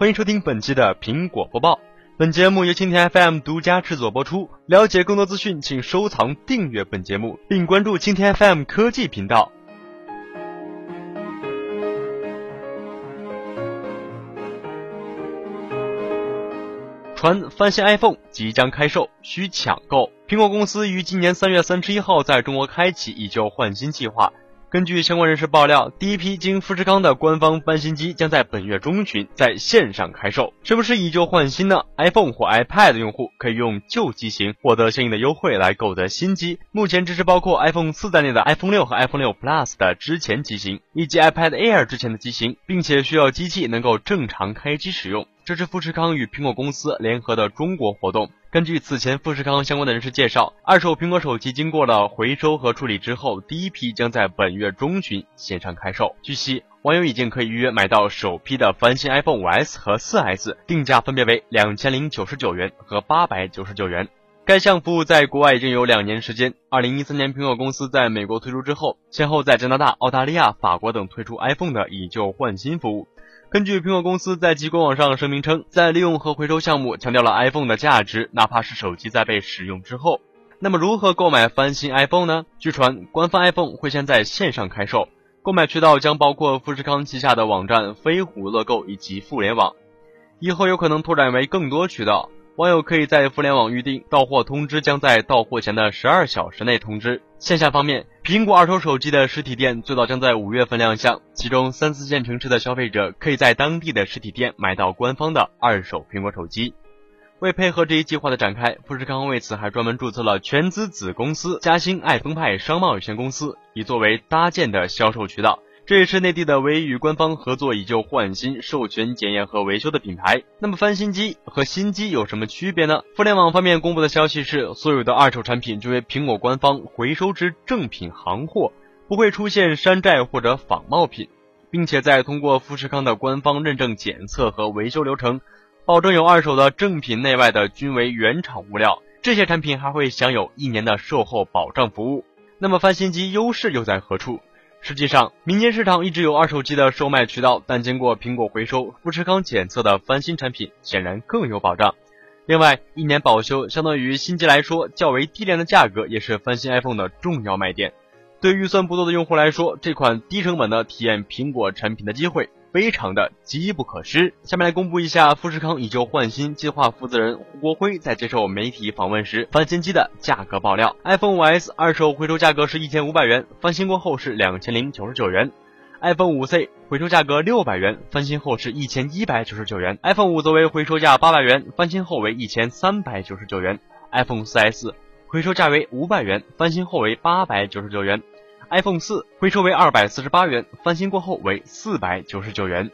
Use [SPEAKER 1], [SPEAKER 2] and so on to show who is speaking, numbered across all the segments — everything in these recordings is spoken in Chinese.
[SPEAKER 1] 欢迎收听本期的苹果播报。本节目由蜻蜓 FM 独家制作播出。了解更多资讯，请收藏订阅本节目，并关注蜻蜓 FM 科技频道。传翻新 iPhone 即将开售，需抢购。苹果公司于今年三月三十一号在中国开启以旧换新计划。根据相关人士爆料，第一批经富士康的官方翻新机将在本月中旬在线上开售。是不是以旧换新呢？iPhone 或 iPad 用户可以用旧机型获得相应的优惠来购得新机。目前支持包括 iPhone 四在内的 iPhone 六和 iPhone 六 Plus 的之前机型，以及 iPad Air 之前的机型，并且需要机器能够正常开机使用。这是富士康与苹果公司联合的中国活动。根据此前富士康相关的人士介绍，二手苹果手机经过了回收和处理之后，第一批将在本月中旬线上开售。据悉，网友已经可以预约买到首批的翻新 iPhone 5s 和 4s，定价分别为两千零九十九元和八百九十九元。该项服务在国外已经有两年时间。二零一三年，苹果公司在美国推出之后，先后在加拿大、澳大利亚、法国等推出 iPhone 的以旧换新服务。根据苹果公司在其官网上声明称，在利用和回收项目强调了 iPhone 的价值，哪怕是手机在被使用之后。那么如何购买翻新 iPhone 呢？据传，官方 iPhone 会先在线上开售，购买渠道将包括富士康旗下的网站飞虎乐购以及互联网，以后有可能拓展为更多渠道。网友可以在互联网预订，到货通知将在到货前的十二小时内通知。线下方面，苹果二手手机的实体店最早将在五月份亮相，其中三四线城市的消费者可以在当地的实体店买到官方的二手苹果手机。为配合这一计划的展开，富士康为此还专门注册了全资子公司嘉兴爱丰派商贸有限公司，以作为搭建的销售渠道。这也是内地的唯一与官方合作以旧换新、授权检验和维修的品牌。那么翻新机和新机有什么区别呢？互联网方面公布的消息是，所有的二手产品均为苹果官方回收之正品行货，不会出现山寨或者仿冒品，并且在通过富士康的官方认证检测和维修流程，保证有二手的正品内外的均为原厂物料。这些产品还会享有一年的售后保障服务。那么翻新机优势又在何处？实际上，民间市场一直有二手机的售卖渠道，但经过苹果回收、富士康检测的翻新产品显然更有保障。另外，一年保修相当于新机来说较为低廉的价格，也是翻新 iPhone 的重要卖点。对预算不多的用户来说，这款低成本的体验苹果产品的机会。非常的机不可失。下面来公布一下富士康以旧换新计划负责人胡国辉在接受媒体访问时翻新机的价格爆料：iPhone 5s 二手回收价格是一千五百元，翻新过后是两千零九十九元；iPhone 5c 回收价格六百元，翻新后是一千一百九十九元；iPhone 5则为回收价八百元，翻新后为一千三百九十九元；iPhone 4s 回收价为五百元，翻新后为八百九十九元。iPhone 四回收为二百四十八元，翻新过后为四百九十九元。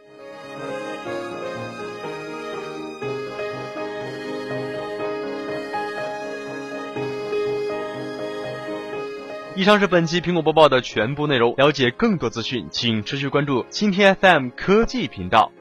[SPEAKER 1] 以上是本期苹果播报的全部内容。了解更多资讯，请持续关注蜻蜓 FM 科技频道。